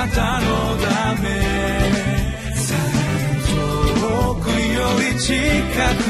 なたのため。遠くより近く。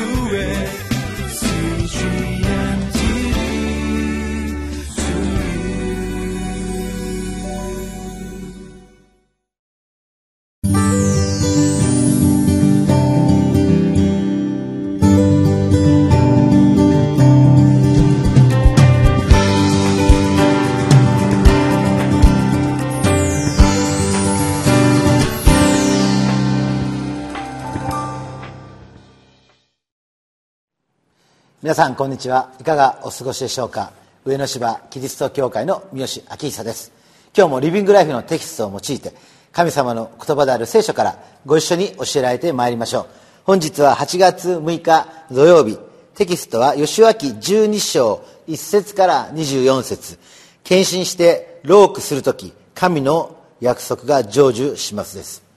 皆さんこんにちは。いかがお過ごしでしょうか。上野芝キリスト教会の三好明久です。今日もリビングライフのテキストを用いて神様の言葉である聖書からご一緒に教えられてまいりましょう。本日は8月6日土曜日。テキストは吉脇12章1節から24節。献身してロークする時神の約束が成就しますです。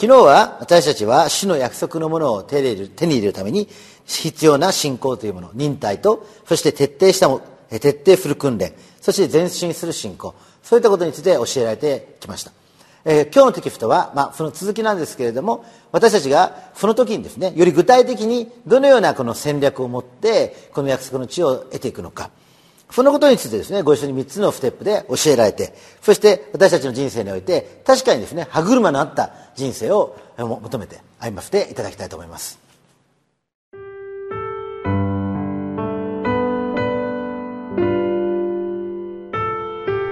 昨日は私たちは主の約束のものを手に入れるために必要な信仰というもの、忍耐と、そして徹底したも、徹底する訓練、そして前進する信仰、そういったことについて教えられてきました。えー、今日のテキストは、まあ、その続きなんですけれども、私たちがその時にですね、より具体的にどのようなこの戦略を持って、この約束の地を得ていくのか、そのことについてですね、ご一緒に3つのステップで教えられて、そして私たちの人生において、確かにですね、歯車のあった人生を求めて歩ませていただきたいと思います。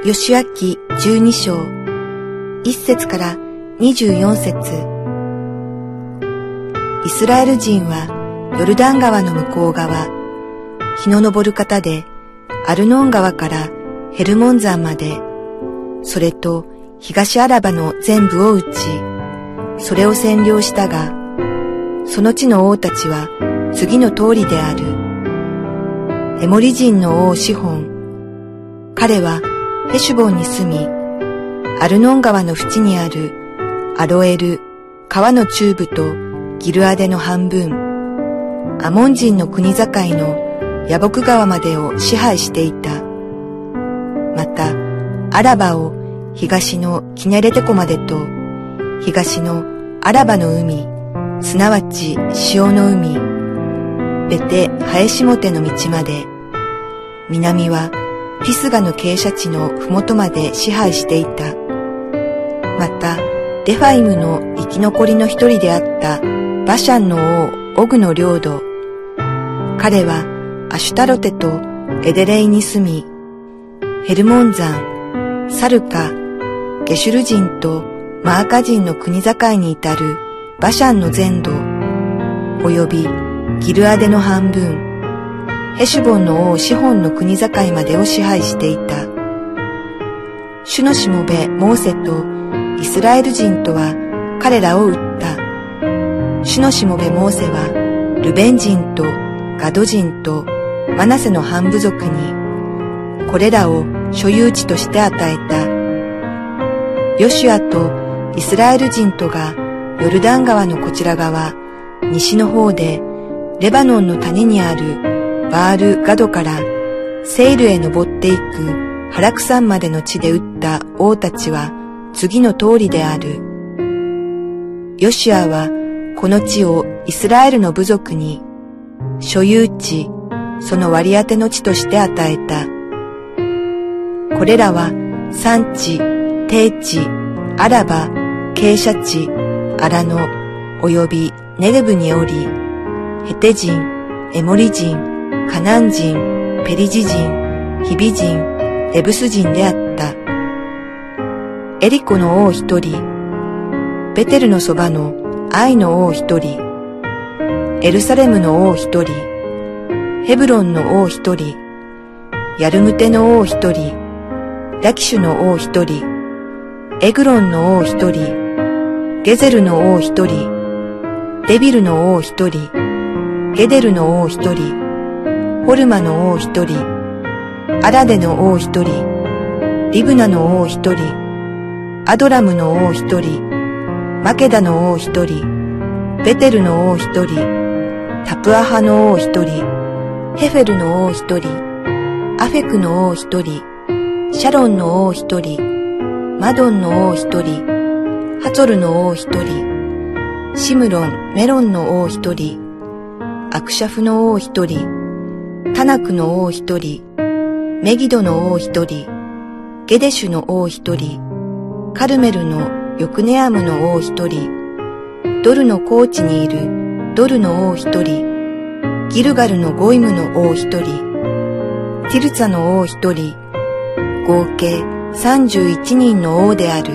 吉明十二章一節から二十四節。イスラエル人はヨルダン川の向こう側日の昇る方でアルノン川からヘルモン山までそれと東アラバの全部を打ちそれを占領したがその地の王たちは次の通りである。エモリ人の王シホン彼はヘシュボンに住み、アルノン川の淵にあるアロエル、川の中部とギルアデの半分、アモン人の国境のヤボク川までを支配していた。また、アラバを東のキネレテコまでと、東のアラバの海、すなわち潮の海、ベテ・ハエシモテの道まで、南はピスガの傾斜地の麓まで支配していた。また、レファイムの生き残りの一人であったバシャンの王オグの領土。彼はアシュタロテとエデレイに住み、ヘルモン山、サルカ、ゲシュル人とマーカ人の国境に至るバシャンの全土、及びギルアデの半分、ヘシュボンの王シホンの国境までを支配していた。主のしもべモーセとイスラエル人とは彼らを撃った。主のしもべモーセはルベン人とガド人とマナセの半部族にこれらを所有地として与えた。ヨシュアとイスラエル人とがヨルダン川のこちら側、西の方でレバノンの谷にあるバール・ガドからセイルへ登っていくハラクサンまでの地で撃った王たちは次の通りである。ヨシュアはこの地をイスラエルの部族に所有地、その割り当ての地として与えた。これらは産地、低地、アラバ、傾斜地、アラノ、及びネゲブにおり、ヘテ人、エモリ人、カナン人、ペリジ人、ヒビ人、エブス人であった。エリコの王一人、ベテルのそばのアイの王一人、エルサレムの王一人、ヘブロンの王一人、ヤルムテの王一人、ラキシュの王一人、エグロンの王一人、ゲゼルの王一人、デビルの王一人、ゲデルの王一人、ホルマの王一人、アラデの王一人、リブナの王一人、アドラムの王一人、マケダの王一人、ベテルの王一人、タプアハの王一人、ヘフェルの王一人、アフェクの王一人、シャロンの王一人、マドンの王一人、ハツルの王一人、シムロン、メロンの王一人、アクシャフの王一人、タナクの王一人、メギドの王一人、ゲデシュの王一人、カルメルのヨクネアムの王一人、ドルの高地にいるドルの王一人、ギルガルのゴイムの王一人、ティルツァの王一人、合計31人の王である。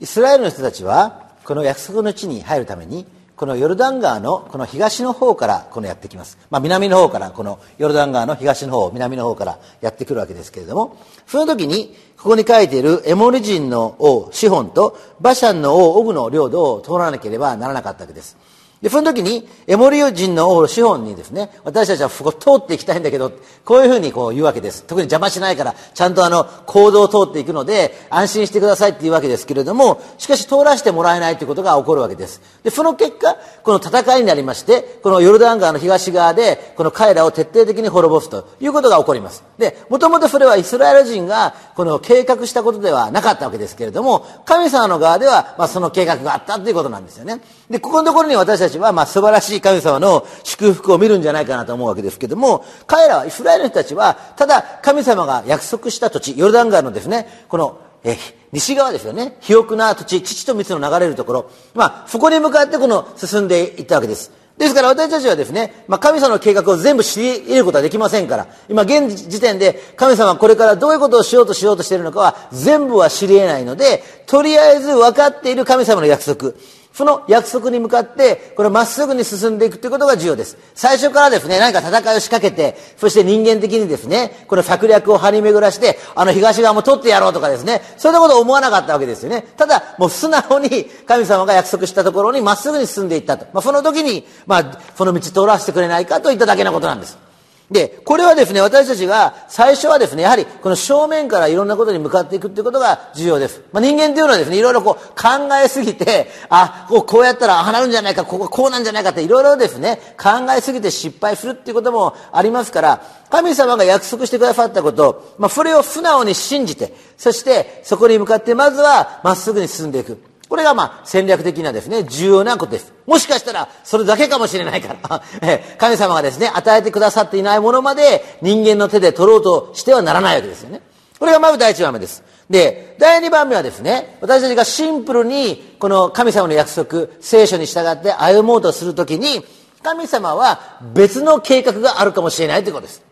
イスラエルの人たちはこの約束の地に入るためにこのヨルダン川のこの東の方からこのやってきます、まあ、南の方からこのヨルダン川の東の方南の方からやってくるわけですけれどもその時にここに書いているエモリ人の王シホンとバシャンの王オブの領土を通らなければならなかったわけです。で、その時に、エモリオ人の王シホンにですね、私たちはここ通っていきたいんだけど、こういうふうにこう言うわけです。特に邪魔しないから、ちゃんとあの、行動を通っていくので、安心してくださいっていうわけですけれども、しかし通らせてもらえないということが起こるわけです。で、その結果、この戦いになりまして、このヨルダン川の東側で、この彼らを徹底的に滅ぼすということが起こります。で、もともとそれはイスラエル人が、この計画したことではなかったわけですけれども、神様の側では、まあその計画があったということなんですよね。で、ここのところに私たちは、まあ素晴らしい神様の祝福を見るんじゃないかなと思うわけですけども、彼らは、イスラエルの人たちは、ただ神様が約束した土地、ヨルダン川のですね、この、え西側ですよね。肥沃な土地、父と蜜の流れるところ。まあ、そこに向かってこの進んでいったわけです。ですから私たちはですね、まあ、神様の計画を全部知り得ることはできませんから、今現時点で神様はこれからどういうことをしようとしようとしているのかは全部は知り得ないので、とりあえず分かっている神様の約束。その約束に向かって、これまっすぐに進んでいくということが重要です。最初からですね、何か戦いを仕掛けて、そして人間的にですね、この策略を張り巡らして、あの東側も取ってやろうとかですね、そんなことを思わなかったわけですよね。ただ、もう素直に神様が約束したところにまっすぐに進んでいったと。まあ、その時に、まあ、その道通らせてくれないかといっただけのことなんです。で、これはですね、私たちが最初はですね、やはりこの正面からいろんなことに向かっていくっていうことが重要です。まあ、人間っていうのはですね、いろいろこう考えすぎて、あ、こうこうやったらああなるんじゃないか、こここうなんじゃないかっていろいろですね、考えすぎて失敗するっていうこともありますから、神様が約束してくださったこと、まあ、それを素直に信じて、そしてそこに向かってまずはまっすぐに進んでいく。これがまあ戦略的なですね、重要なことです。もしかしたらそれだけかもしれないから 神様がですね、与えてくださっていないものまで人間の手で取ろうとしてはならないわけですよね。これがまず第一番目です。で、第二番目はですね、私たちがシンプルにこの神様の約束、聖書に従って歩もうとするときに、神様は別の計画があるかもしれないということです。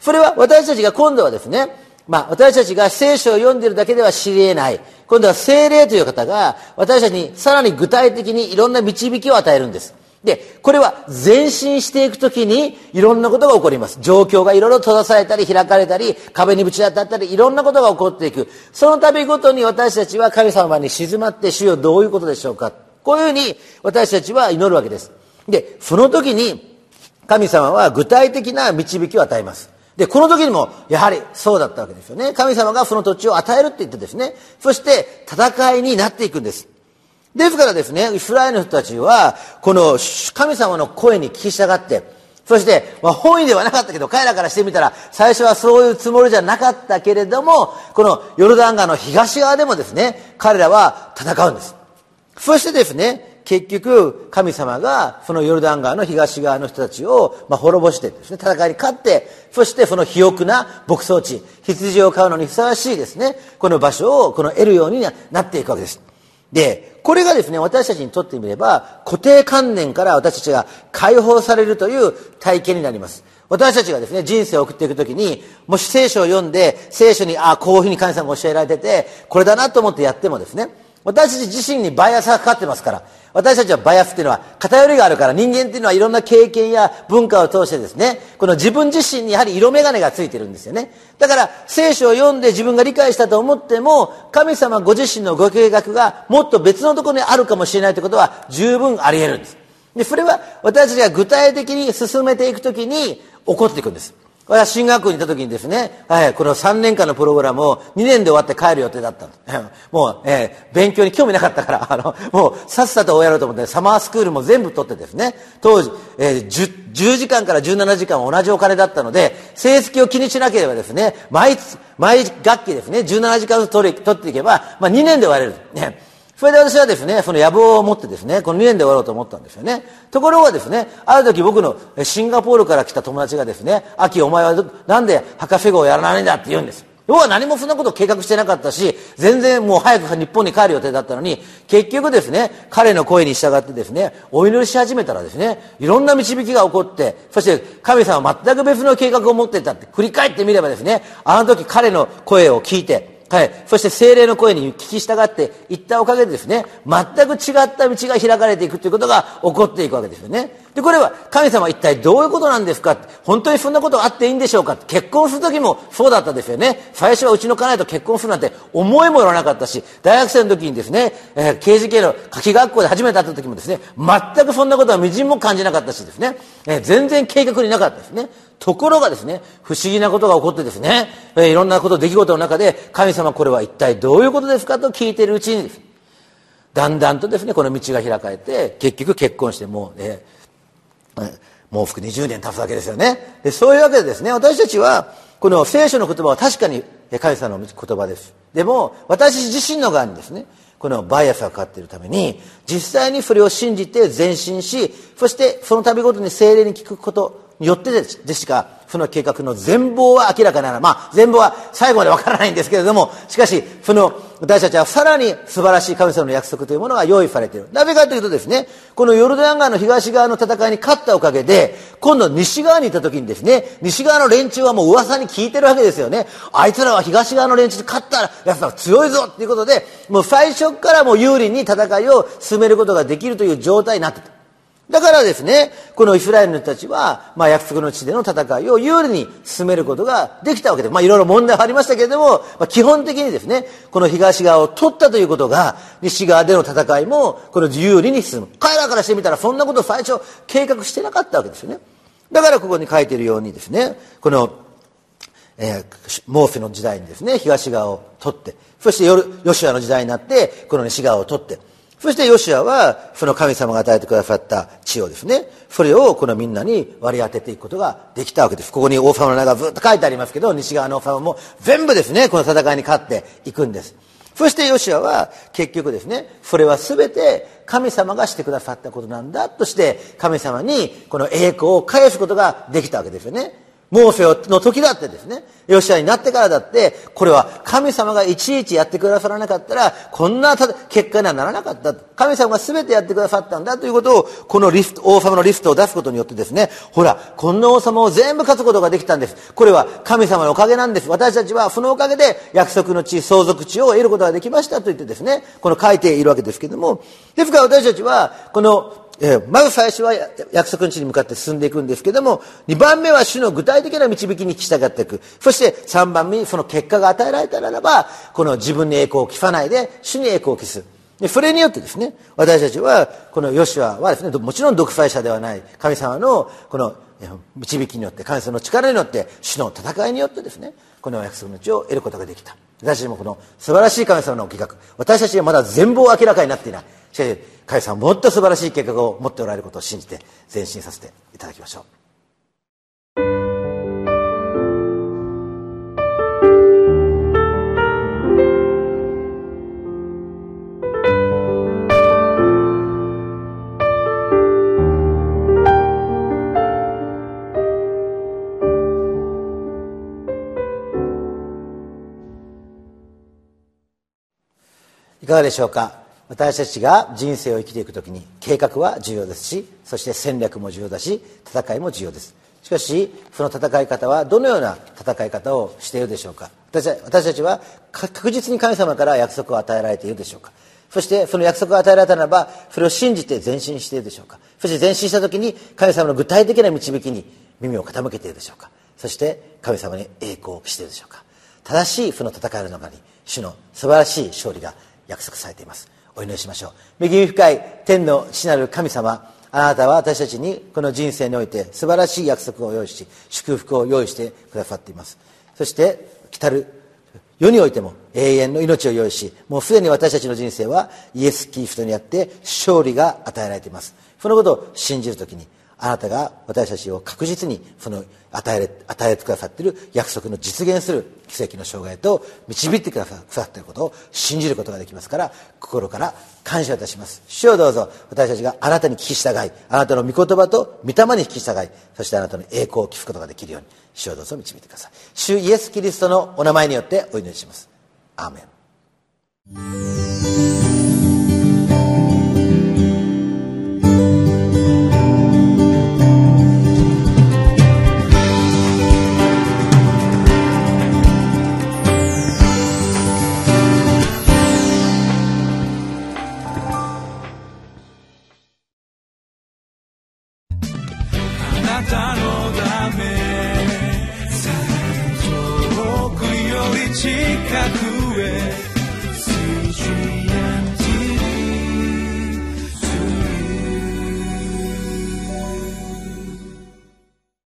それは私たちが今度はですね、まあ、私たちが聖書を読んでいるだけでは知り得ない。今度は精霊という方が私たちにさらに具体的にいろんな導きを与えるんです。で、これは前進していくときにいろんなことが起こります。状況がいろいろ閉ざされたり開かれたり壁にぶち当たったりいろんなことが起こっていく。その度ごとに私たちは神様に静まって主よどういうことでしょうか。こういうふうに私たちは祈るわけです。で、その時に神様は具体的な導きを与えます。で、この時にも、やはりそうだったわけですよね。神様がその土地を与えるって言ってですね、そして戦いになっていくんです。ですからですね、イスラエルの人たちは、この神様の声に聞き従って、そして、まあ、本意ではなかったけど、彼らからしてみたら、最初はそういうつもりじゃなかったけれども、このヨルダン川の東側でもですね、彼らは戦うんです。そしてですね、結局、神様が、そのヨルダン川の東側の人たちを、まあ、滅ぼしてですね、戦いに勝って、そしてその肥沃な牧草地、羊を飼うのにふさわしいですね、この場所を、この得るようになっていくわけです。で、これがですね、私たちにとってみれば、固定観念から私たちが解放されるという体験になります。私たちがですね、人生を送っていくときに、もし聖書を読んで、聖書に、ああ、こういうふうに神様が教えられてて、これだなと思ってやってもですね、私たち自身にバイアスがかかってますから、私たちはバイアスっていうのは偏りがあるから人間っていうのはいろんな経験や文化を通してですね、この自分自身にやはり色眼鏡がついてるんですよね。だから聖書を読んで自分が理解したと思っても、神様ご自身のご計画がもっと別のところにあるかもしれないということは十分あり得るんです。で、それは私たちが具体的に進めていくときに起こっていくんです。私は進学校にいた時にですね、はい、この3年間のプログラムを2年で終わって帰る予定だったんです。もう、えー、勉強に興味なかったから、あの、もうさっさとやろうと思って、サマースクールも全部取ってですね、当時、えー、10, 10時間から17時間同じお金だったので、成績を気にしなければですね、毎、毎学期ですね、17時間ずつ取り取っていけば、まあ2年で終われる。ねそれで私はですね、その野望を持ってですね、この2年で終わろうと思ったんですよね。ところがですね、ある時僕のシンガポールから来た友達がですね、秋お前はなんで博士号をやらないんだって言うんです。要は何もそんなこと計画してなかったし、全然もう早く日本に帰る予定だったのに、結局ですね、彼の声に従ってですね、お祈りし始めたらですね、いろんな導きが起こって、そして神様は全く別の計画を持っていたって振り返ってみればですね、あの時彼の声を聞いて、はい。そして精霊の声に聞き従って行ったおかげでですね、全く違った道が開かれていくということが起こっていくわけですよね。で、これは神様は一体どういうことなんですか本当にそんなことあっていいんでしょうか結婚する時もそうだったですよね。最初はうちの家内と結婚するなんて思いもよらなかったし、大学生の時にですね、えー、刑事系の夏季学校で初めて会った時もですね、全くそんなことはみじんも感じなかったしですね、えー、全然計画になかったですね。ところがですね、不思議なことが起こってですね、えー、いろんなこと、出来事の中で、神様これは一体どういうことですかと聞いているうちに、だんだんとですね、この道が開かれて、結局結婚してもう、ねえ、もう服20年経つわけですよね。でそういうわけでですね、私たちは、この聖書の言葉は確かに神様の言葉です。でも、私自身の側にですね、このバイアスがかかっているために、実際にそれを信じて前進し、そしてその度ごとに精霊に聞くことによってでしか、その計画の全貌は明らかなら、まあ、全貌は最後までわからないんですけれども、しかし、その、私たちはさらに素晴らしい神様の約束というものが用意されている。なぜかというとですね、このヨルダン川の東側の戦いに勝ったおかげで、今度西側にいた時にですね、西側の連中はもう噂に聞いてるわけですよね。あいつらは東側の連中で勝ったら、奴ら強いぞっていうことで、もう最初からもう有利に戦いを進めることができるという状態になってた。だからですね、このイスラエルの人たちは、まあ、約束の地での戦いを有利に進めることができたわけで。まあ、いろいろ問題はありましたけれども、まあ、基本的にですね、この東側を取ったということが、西側での戦いも、この有利に進む。彼らからしてみたら、そんなこと最初計画してなかったわけですよね。だからここに書いているようにですね、この、えー、モーセの時代にですね、東側を取って、そしてヨシュアの時代になって、この西側を取って、そしてヨシアは、その神様が与えてくださった地をですね、それをこのみんなに割り当てていくことができたわけです。ここに王様の名がずっと書いてありますけど、西側の王様も全部ですね、この戦いに勝っていくんです。そしてヨシアは結局ですね、それは全て神様がしてくださったことなんだとして、神様にこの栄光を返すことができたわけですよね。モーセの時だってですね、ヨシアになってからだって、これは神様がいちいちやってくださらなかったら、こんな結果にはならなかった。神様が全てやってくださったんだということを、このリスト、王様のリストを出すことによってですね、ほら、こんな王様を全部勝つことができたんです。これは神様のおかげなんです。私たちはそのおかげで約束の地、相続地を得ることができましたと言ってですね、この書いているわけですけども、ですから私たちは、このえー、まず最初は約束の地に向かって進んでいくんですけども、2番目は主の具体的な導きに従っていく。そして3番目にその結果が与えられたならば、この自分に栄光を期さないで、主に栄光を期す。で、それによってですね、私たちは、このヨシュアはですね、もちろん独裁者ではない、神様のこの導きによって、神様の力によって、主の戦いによってですね、この約束の地を得ることができた。私たちもこの素晴らしい神様の計画、私たちはまだ全貌明らかになっていない。しかし、神様もっと素晴らしい計画を持っておられることを信じて前進させていただきましょう。いかがでしょうか？私たちが人生を生きていくときに計画は重要ですしそして戦略も重要だし戦いも重要です。しかしその戦い方はどのような戦い方をしているでしょうか。私たちは確実に神様から約束を与えられているでしょうか。そしてその約束を与えられたならばそれを信じて前進しているでしょうか。そして前進した時に神様の具体的な導きに耳を傾けているでしょうか。そして神様に栄光をしているでしょうか。正しいその戦いの中に主の素晴らしい勝利が約束されています。お祈りしましょう。恵み深い天の父なる神様あなたは私たちにこの人生において素晴らしい約束を用意し祝福を用意してくださっています。そして来たる世においても永遠の命を用意しもうすでに私たちの人生はイエス・キリストにあって勝利が与えられています。そのことを信じるときにあなたが私たちを確実にその与え与えてくださっている約束の実現する奇跡の生涯と導いてくださっていることを信じることができますから心から感謝いたします。主をどうぞ私たちがあなたに聞き従いあなたの御言葉と御霊に聞き従いそしてあなたの栄光を聞くことができるように主をどうぞ導いてください。主イエス・キリストのお名前によってお祈りします。アーメン。